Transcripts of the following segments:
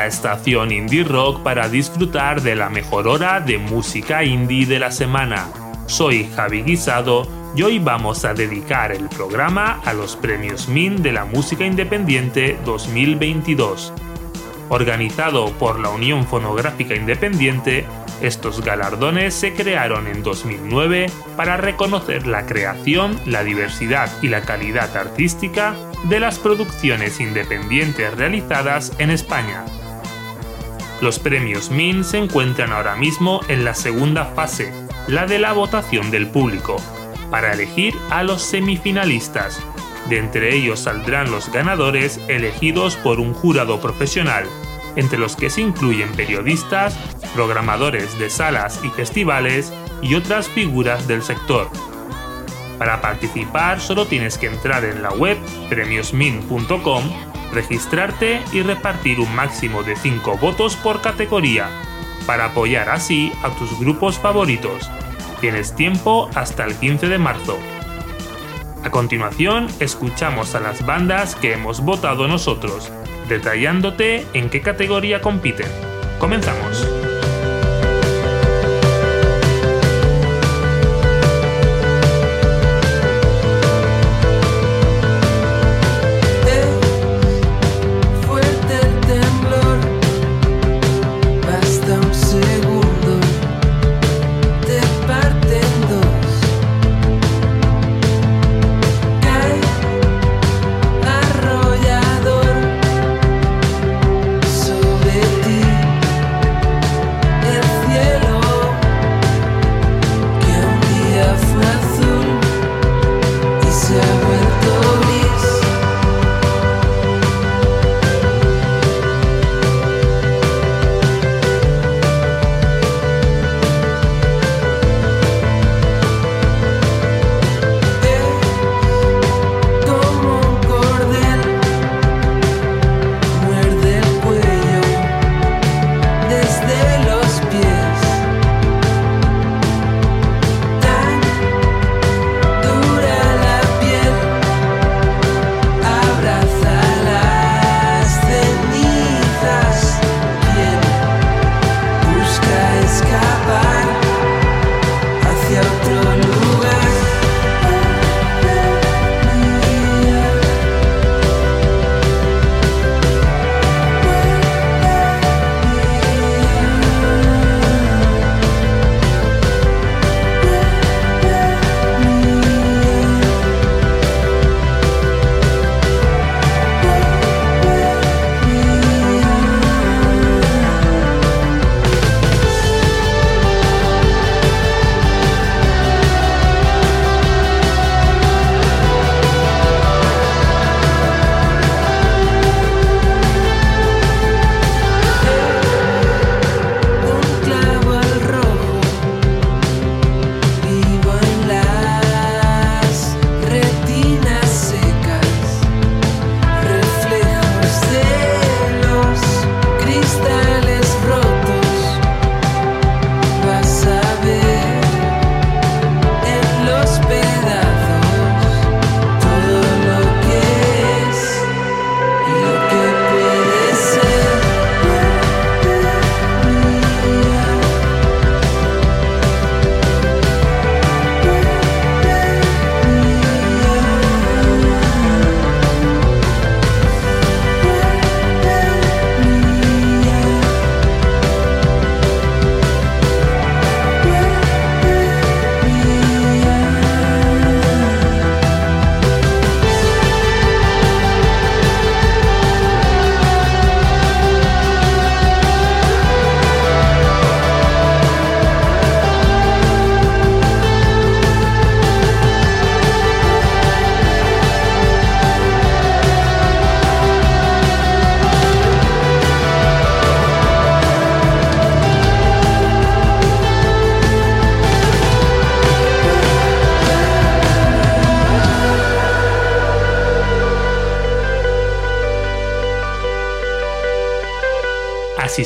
bienvenidos a Estación Indie Rock para disfrutar de la mejor hora de música indie de la semana. Soy Javi Guisado y hoy vamos a dedicar el programa a los premios MIN de la música independiente 2022. Organizado por la Unión Fonográfica Independiente, estos galardones se crearon en 2009 para reconocer la creación, la diversidad y la calidad artística de las producciones independientes realizadas en España. Los premios MIN se encuentran ahora mismo en la segunda fase, la de la votación del público, para elegir a los semifinalistas. De entre ellos saldrán los ganadores elegidos por un jurado profesional, entre los que se incluyen periodistas, programadores de salas y festivales y otras figuras del sector. Para participar solo tienes que entrar en la web premiosmin.com, registrarte y repartir un máximo de 5 votos por categoría, para apoyar así a tus grupos favoritos. Tienes tiempo hasta el 15 de marzo. A continuación, escuchamos a las bandas que hemos votado nosotros, detallándote en qué categoría compiten. Comenzamos.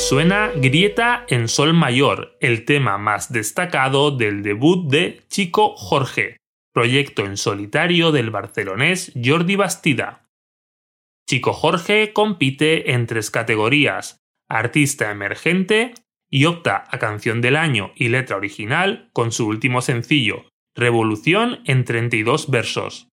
Suena Grieta en Sol Mayor, el tema más destacado del debut de Chico Jorge, proyecto en solitario del barcelonés Jordi Bastida. Chico Jorge compite en tres categorías, artista emergente, y opta a canción del año y letra original con su último sencillo, Revolución en 32 versos.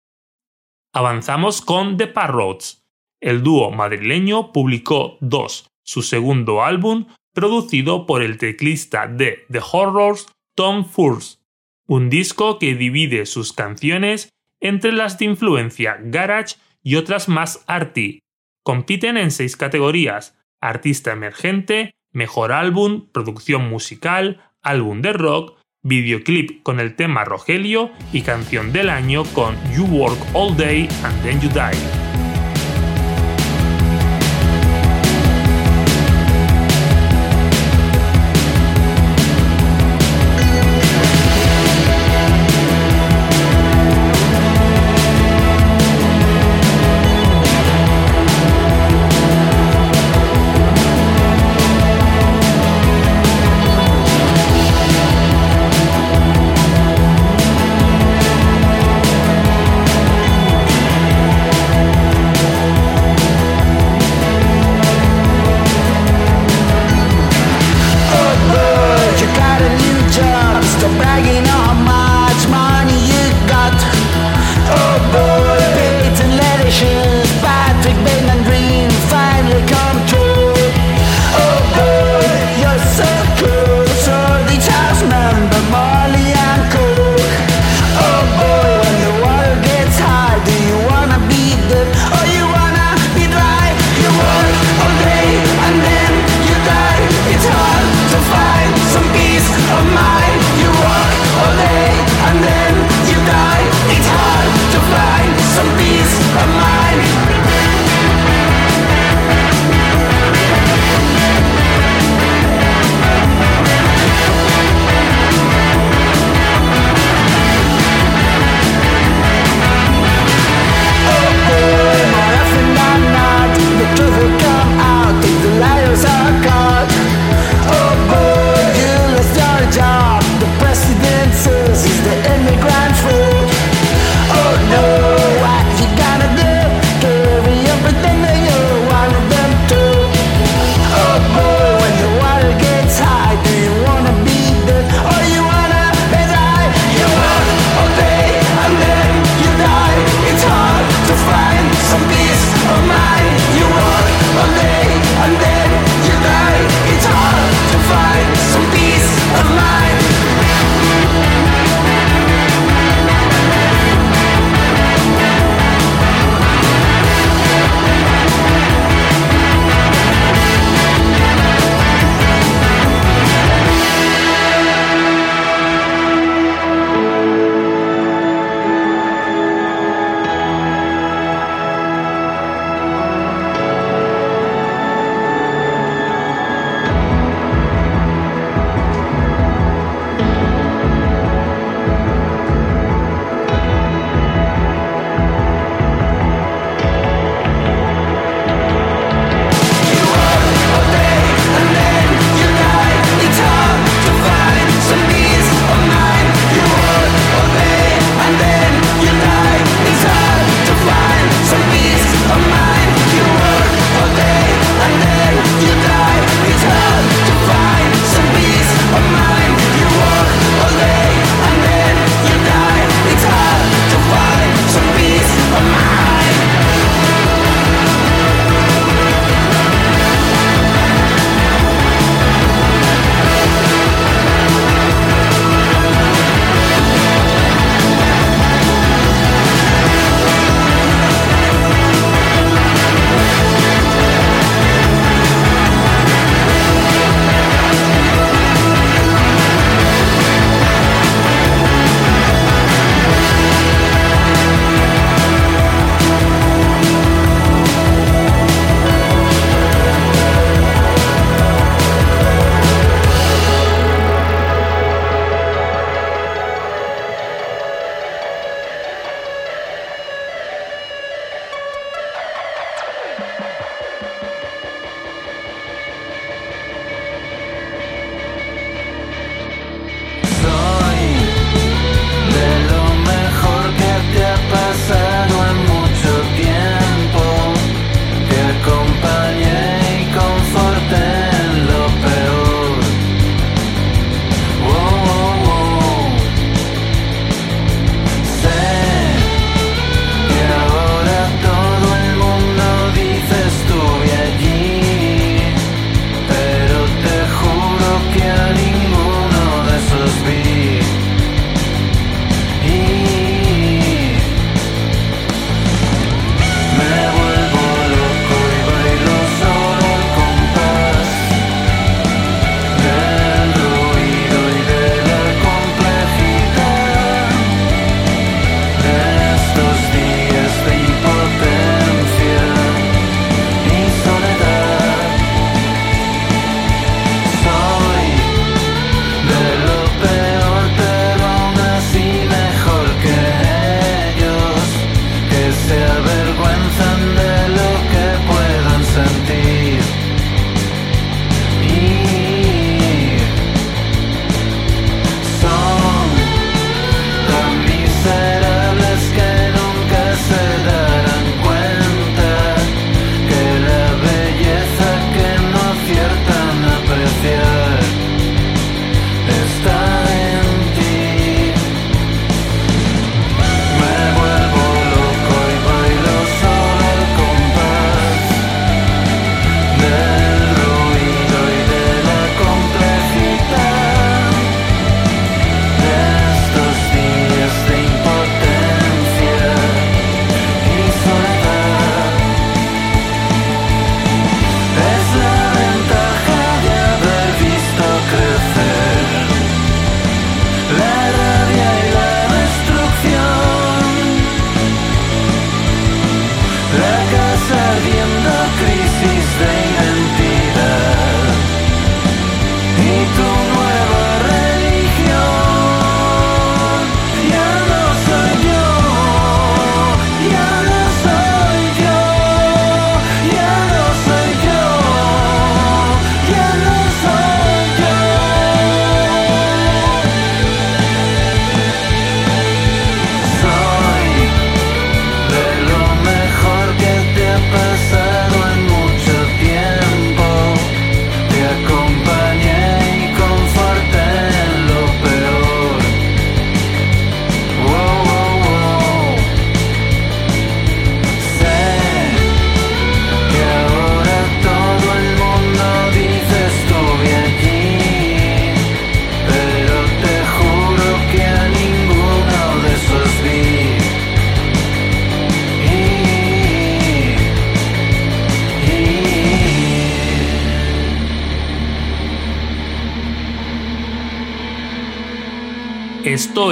Avanzamos con The Parrots. El dúo madrileño publicó Dos, su segundo álbum, producido por el teclista de The Horrors, Tom Furst, un disco que divide sus canciones entre las de influencia garage y otras más arty. Compiten en seis categorías: artista emergente, mejor álbum, producción musical, álbum de rock, videoclip con el tema Rogelio y canción del año con You Work All Day and Then You Die.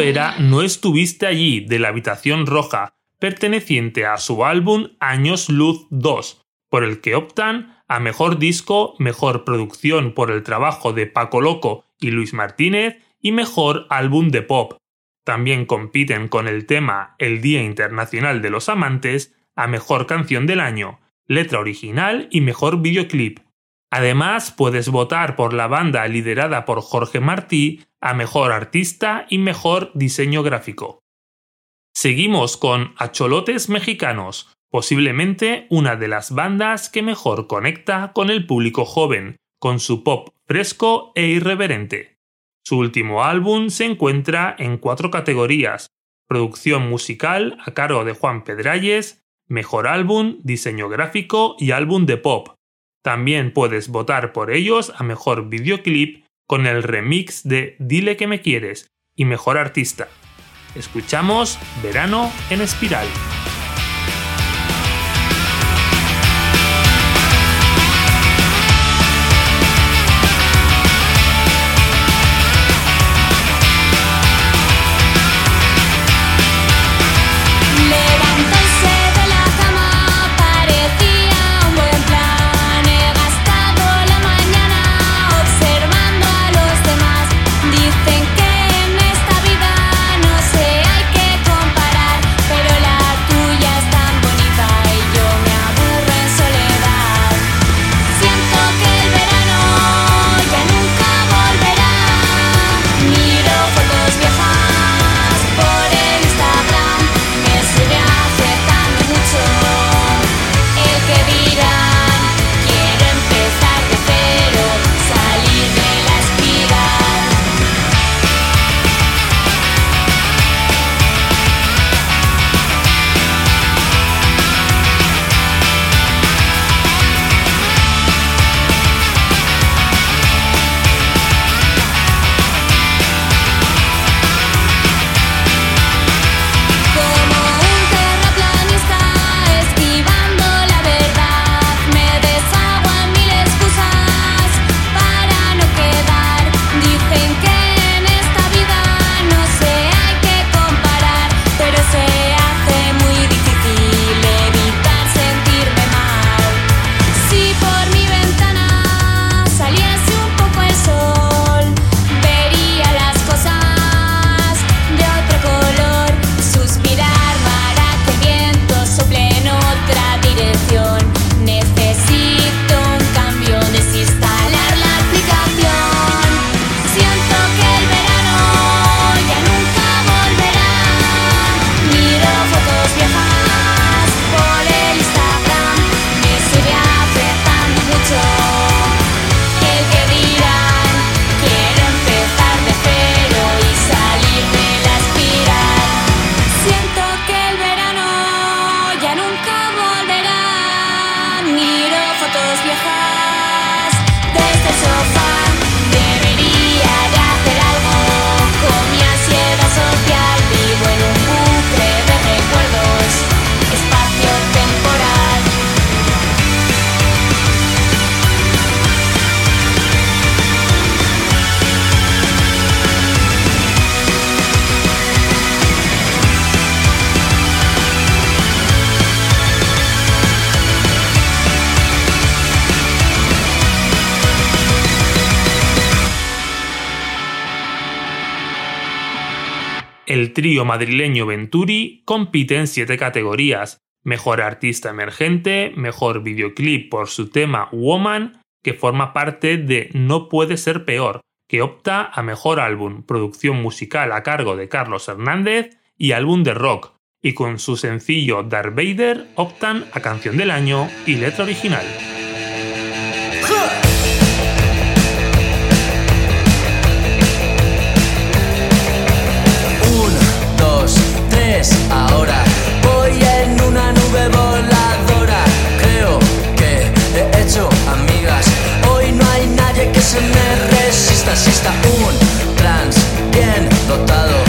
Era No estuviste allí de la Habitación Roja, perteneciente a su álbum Años Luz 2, por el que optan a Mejor Disco, Mejor Producción por el trabajo de Paco Loco y Luis Martínez y Mejor Álbum de Pop. También compiten con el tema El Día Internacional de los Amantes a Mejor Canción del Año, Letra Original y Mejor Videoclip. Además, puedes votar por la banda liderada por Jorge Martí a Mejor Artista y Mejor Diseño Gráfico. Seguimos con Acholotes Mexicanos, posiblemente una de las bandas que mejor conecta con el público joven, con su pop fresco e irreverente. Su último álbum se encuentra en cuatro categorías, producción musical a cargo de Juan Pedralles, mejor álbum, diseño gráfico y álbum de pop, también puedes votar por ellos a mejor videoclip con el remix de Dile que me quieres y mejor artista. Escuchamos Verano en Espiral. Trío madrileño Venturi compite en siete categorías. Mejor artista emergente, mejor videoclip por su tema Woman, que forma parte de No puede ser peor, que opta a mejor álbum, producción musical a cargo de Carlos Hernández y álbum de rock, y con su sencillo Darth Vader optan a canción del año y letra original. Ahora. Voy en una nube voladora. Creo que he hecho amigas. Hoy no hay nadie que se me resista. Si está un trans bien dotado,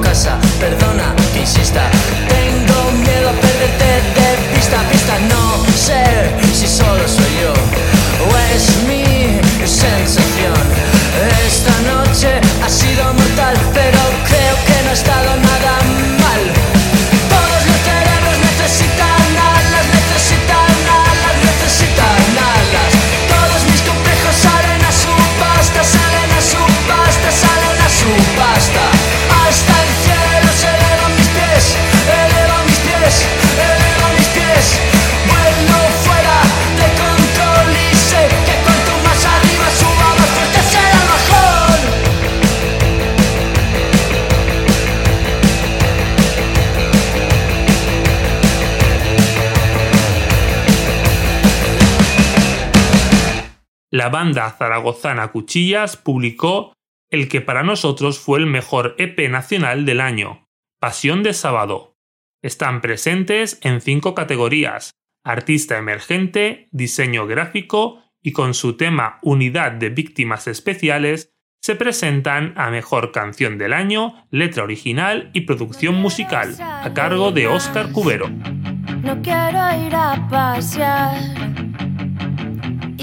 casa, perdona que insista. La banda zaragozana Cuchillas publicó el que para nosotros fue el mejor EP nacional del año, Pasión de Sábado. Están presentes en cinco categorías, artista emergente, diseño gráfico y con su tema Unidad de Víctimas Especiales se presentan a Mejor Canción del Año, Letra Original y Producción Musical, a cargo de Óscar Cubero. No quiero ir a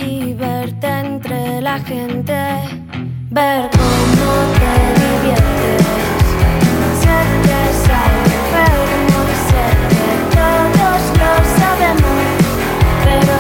y verte entre la gente, ver cómo te diviertes, que es algo enfermo, sé que todos lo sabemos, pero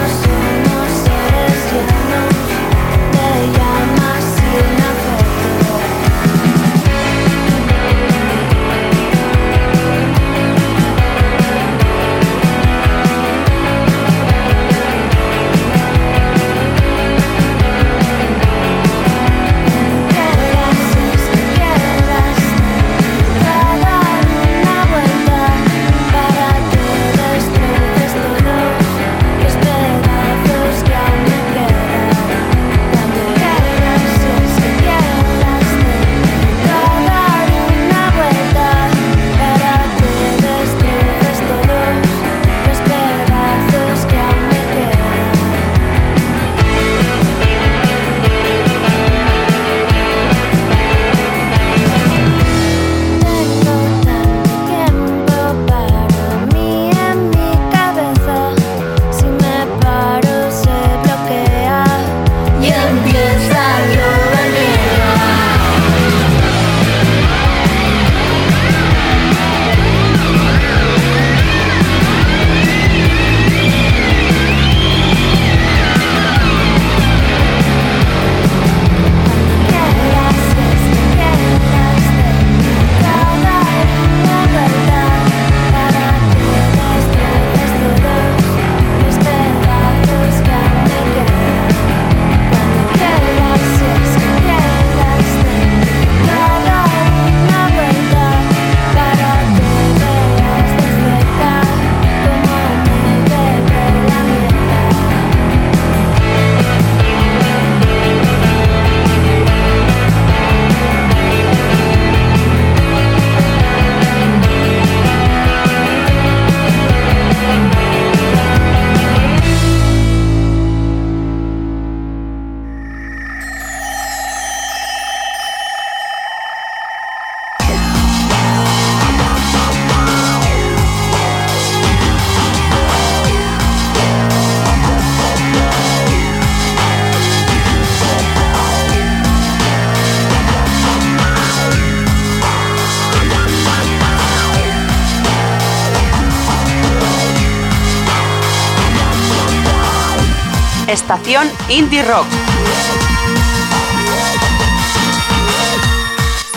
Estación Indie Rock.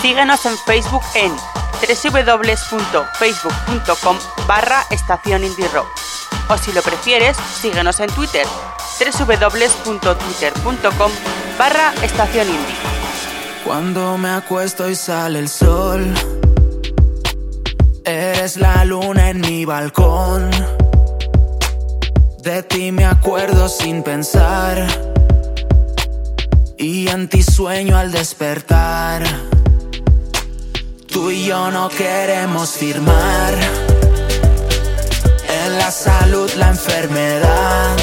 Síguenos en Facebook en www.facebook.com barra estación indie rock. O si lo prefieres, síguenos en Twitter www.twitter.com barra estación indie. Cuando me acuesto y sale el sol, eres la luna en mi balcón. De ti me acuerdo sin pensar y en ti sueño al despertar. Tú y yo no queremos firmar en la salud la enfermedad.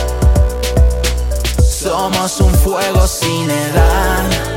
Somos un fuego sin edad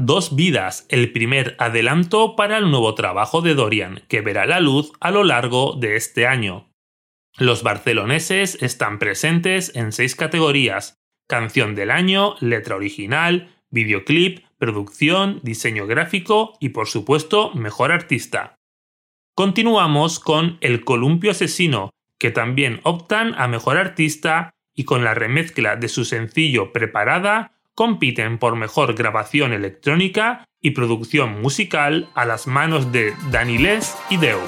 Dos Vidas, el primer adelanto para el nuevo trabajo de Dorian, que verá la luz a lo largo de este año. Los barceloneses están presentes en seis categorías: canción del año, letra original, videoclip, producción, diseño gráfico y por supuesto mejor artista. Continuamos con El Columpio Asesino, que también optan a mejor artista y con la remezcla de su sencillo Preparada compiten por mejor grabación electrónica y producción musical a las manos de Danilés y Deu.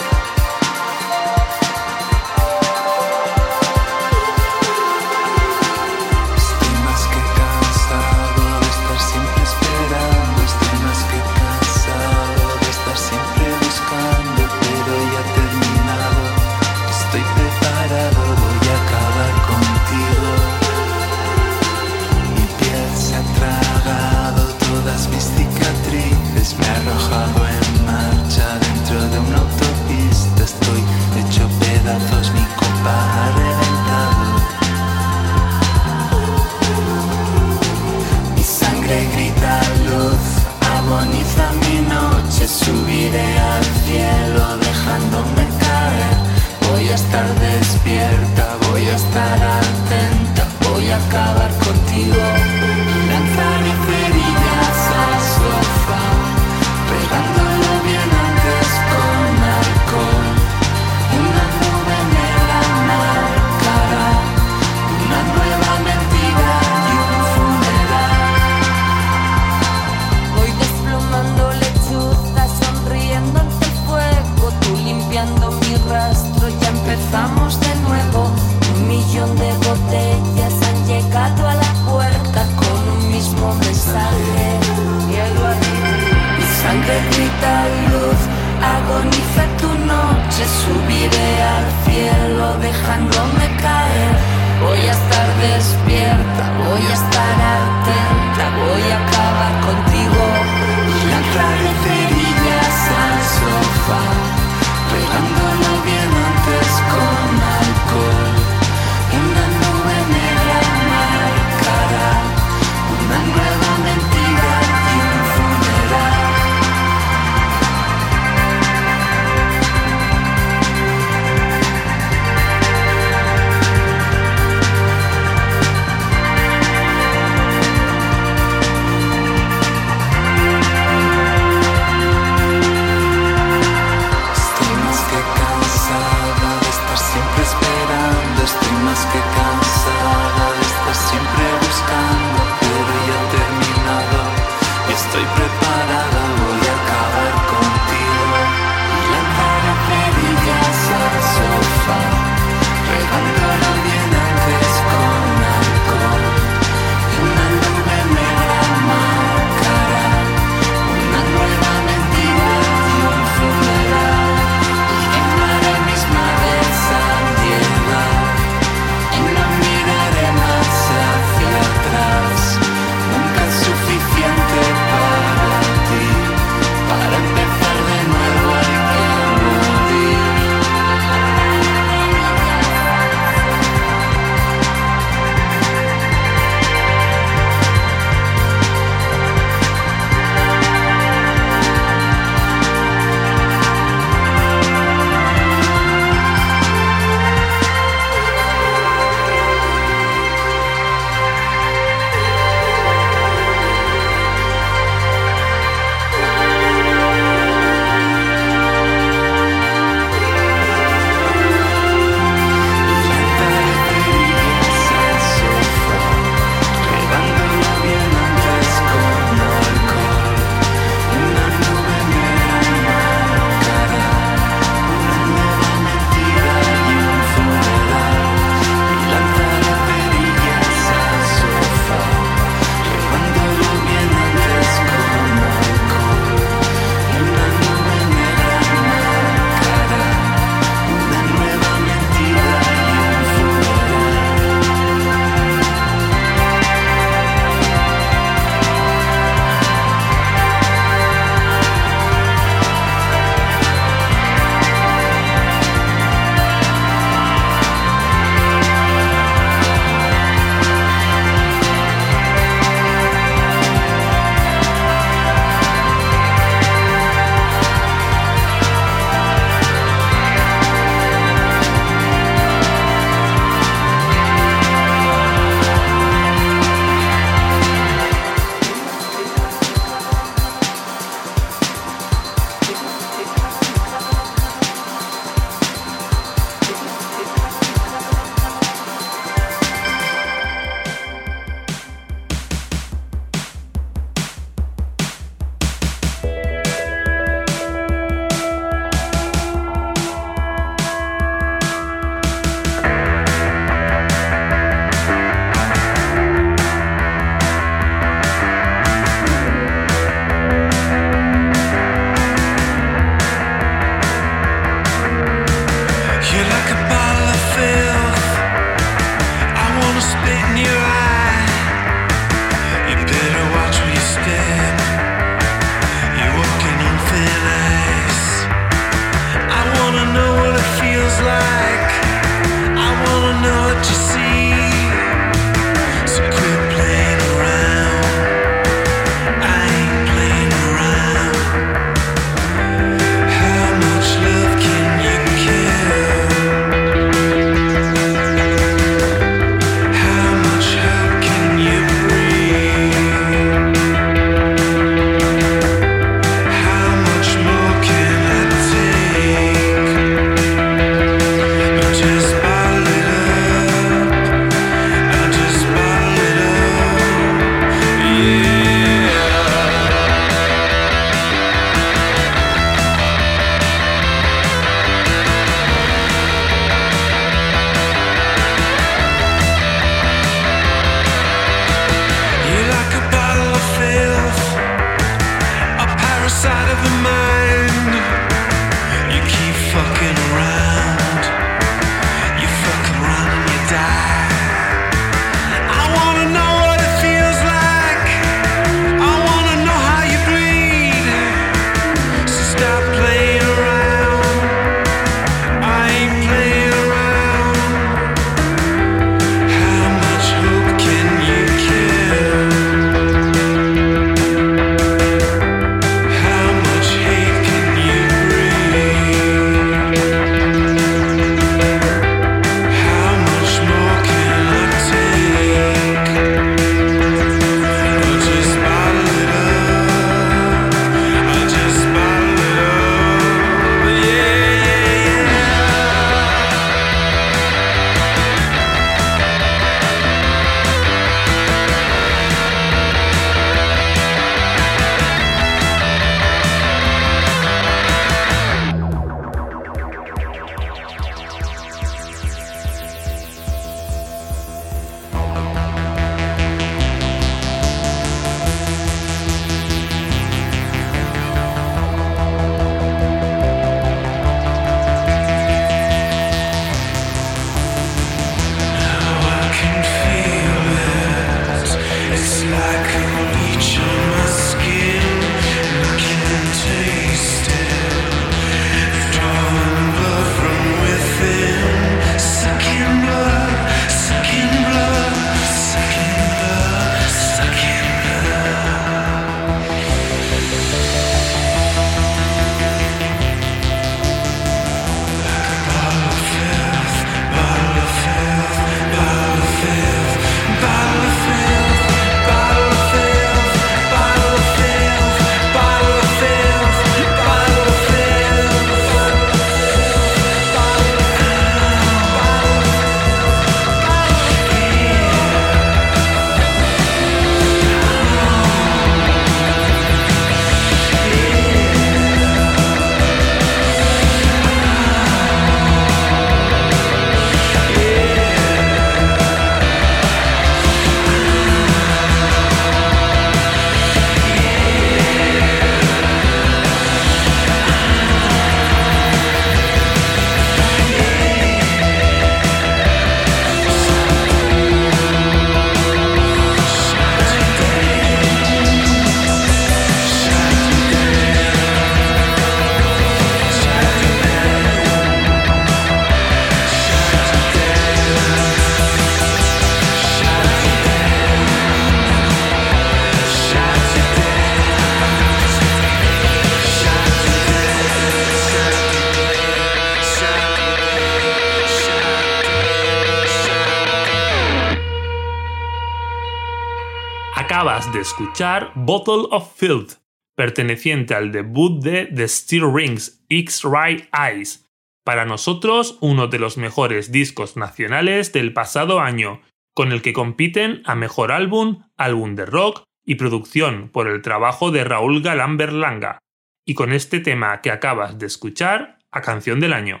Escuchar Bottle of Filth, perteneciente al debut de The Steel Rings X-Ray Eyes, para nosotros uno de los mejores discos nacionales del pasado año, con el que compiten a mejor álbum, álbum de rock y producción por el trabajo de Raúl Galán Berlanga, y con este tema que acabas de escuchar, a canción del año.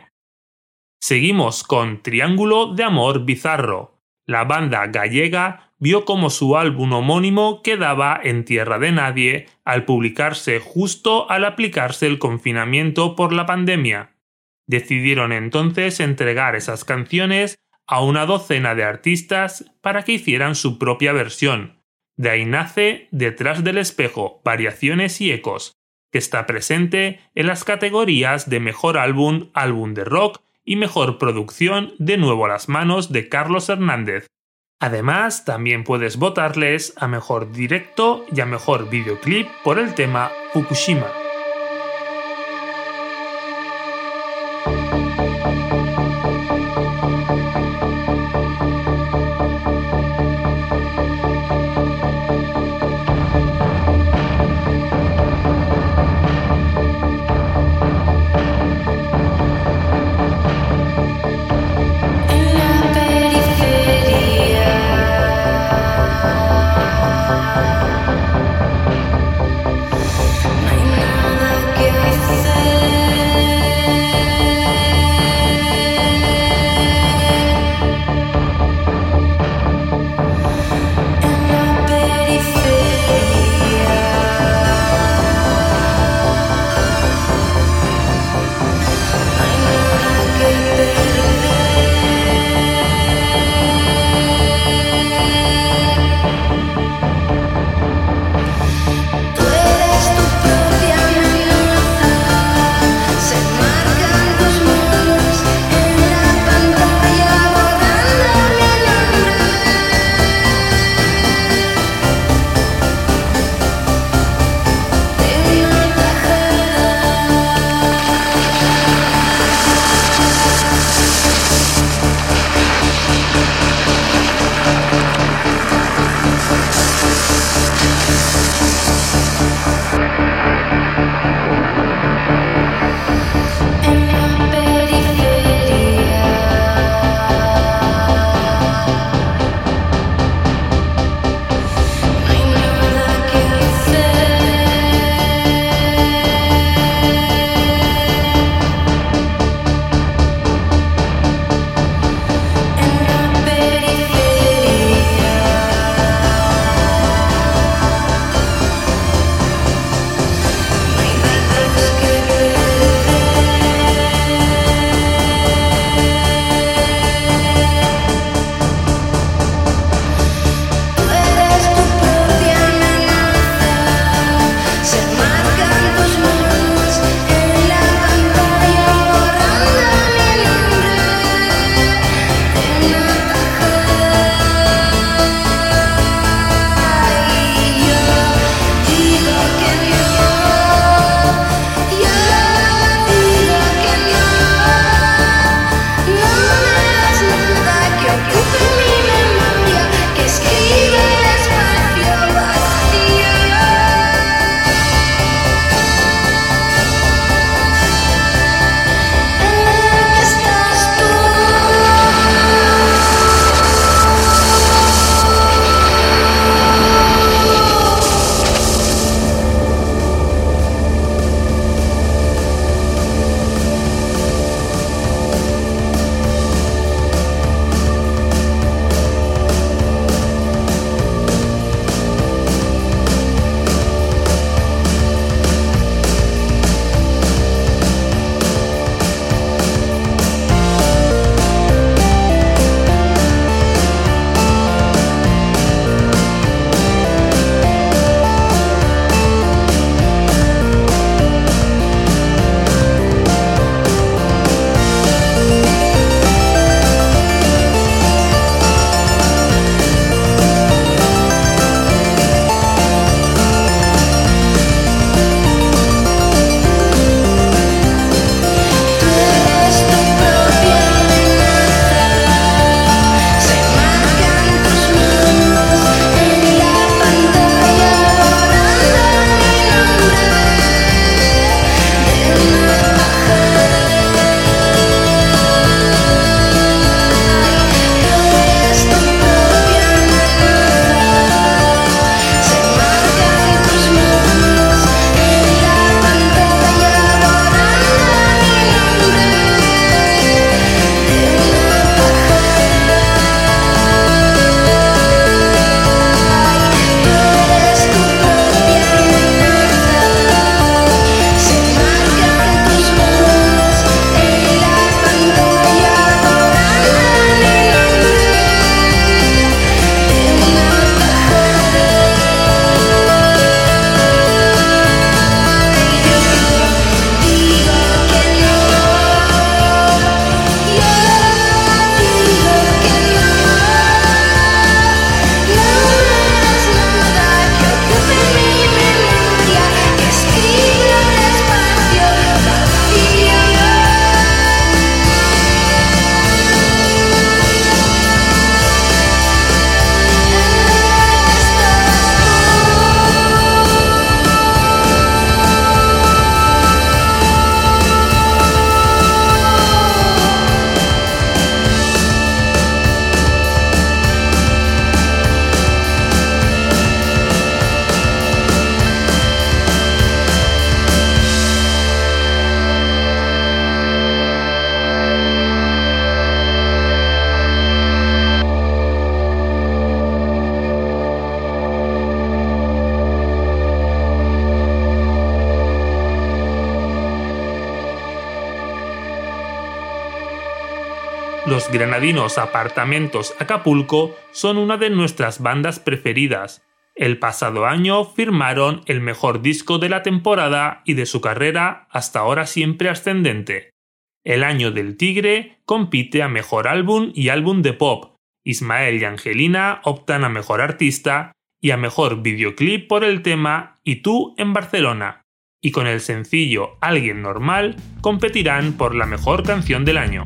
Seguimos con Triángulo de Amor Bizarro, la banda gallega vio como su álbum homónimo quedaba en tierra de nadie al publicarse justo al aplicarse el confinamiento por la pandemia. Decidieron entonces entregar esas canciones a una docena de artistas para que hicieran su propia versión. De ahí nace Detrás del espejo, Variaciones y Ecos, que está presente en las categorías de Mejor álbum, álbum de rock y Mejor producción de nuevo a las manos de Carlos Hernández. Además, también puedes votarles a mejor directo y a mejor videoclip por el tema Fukushima. Granadinos Apartamentos Acapulco son una de nuestras bandas preferidas. El pasado año firmaron el mejor disco de la temporada y de su carrera hasta ahora siempre ascendente. El año del Tigre compite a mejor álbum y álbum de pop. Ismael y Angelina optan a mejor artista y a mejor videoclip por el tema Y tú en Barcelona. Y con el sencillo Alguien Normal competirán por la mejor canción del año.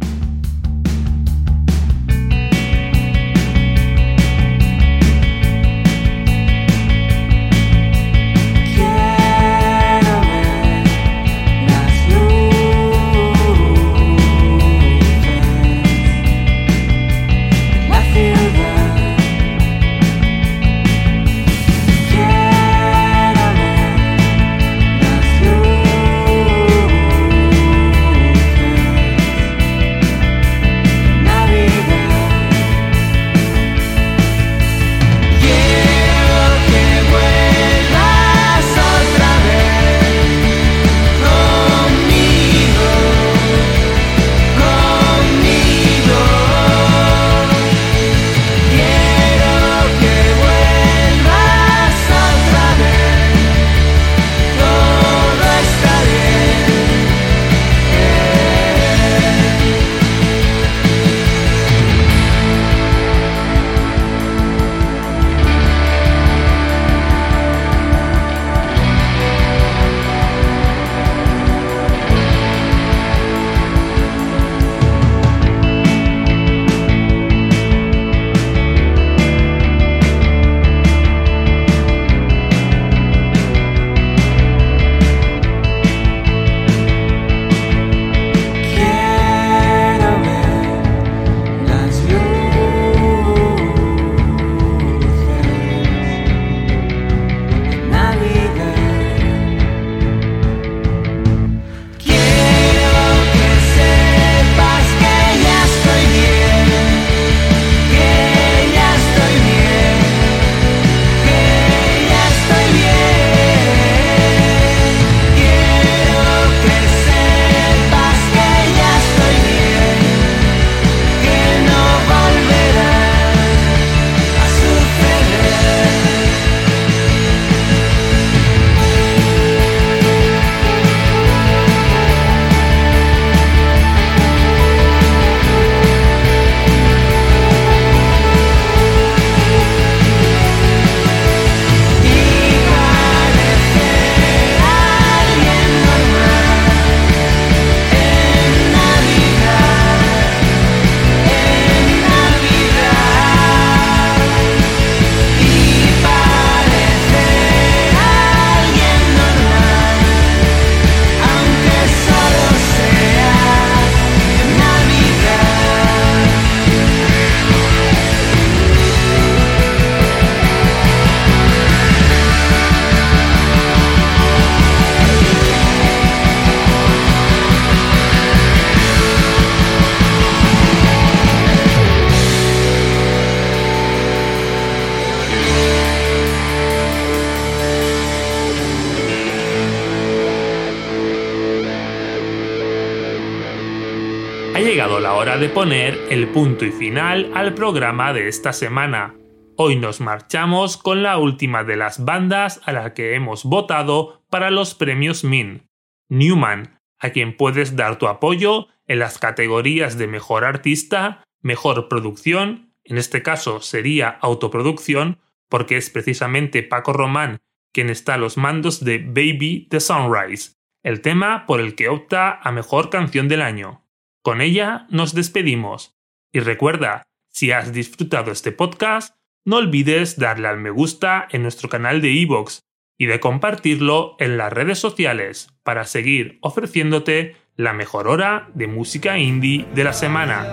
De poner el punto y final al programa de esta semana. Hoy nos marchamos con la última de las bandas a la que hemos votado para los premios Min, Newman, a quien puedes dar tu apoyo en las categorías de mejor artista, mejor producción, en este caso sería autoproducción, porque es precisamente Paco Román quien está a los mandos de Baby the Sunrise, el tema por el que opta a mejor canción del año. Con ella nos despedimos. Y recuerda, si has disfrutado este podcast, no olvides darle al me gusta en nuestro canal de iVoox y de compartirlo en las redes sociales para seguir ofreciéndote la mejor hora de música indie de la semana.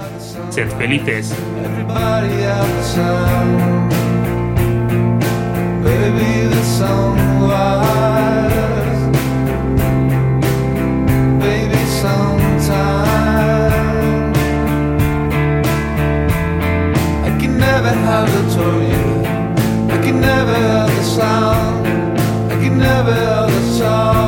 Sed felices. I could never hear the sound. I could never hear the sound.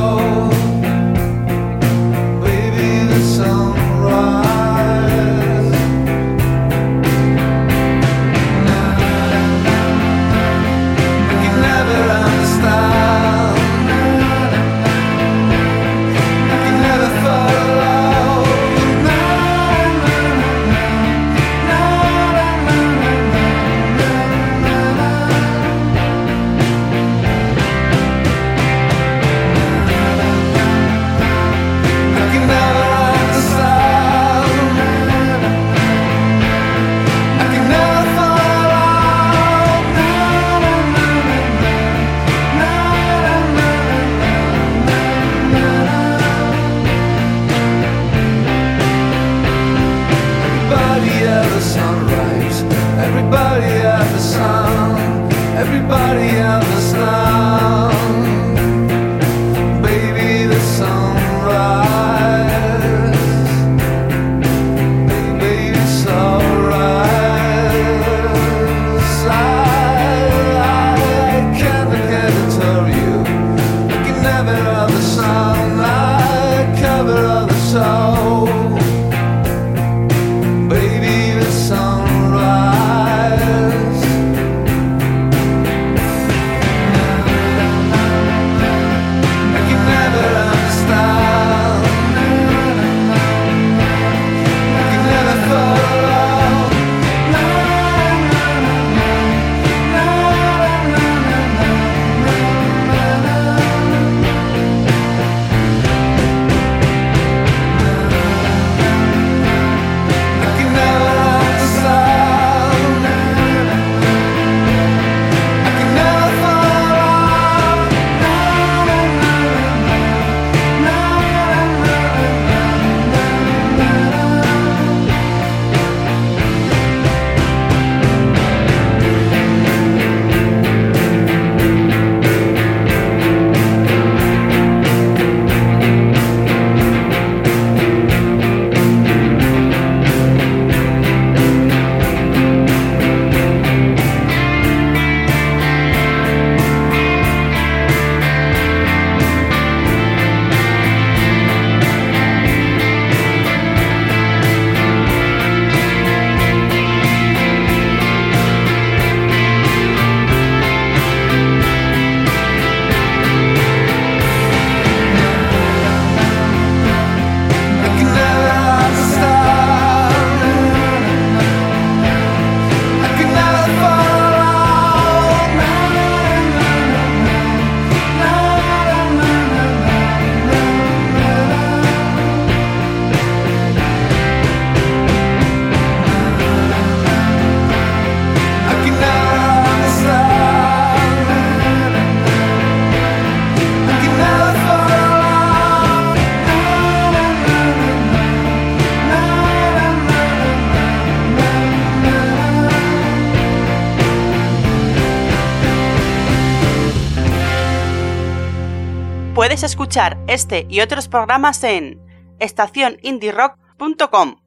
Escuchar este y otros programas en estacionindierock.com.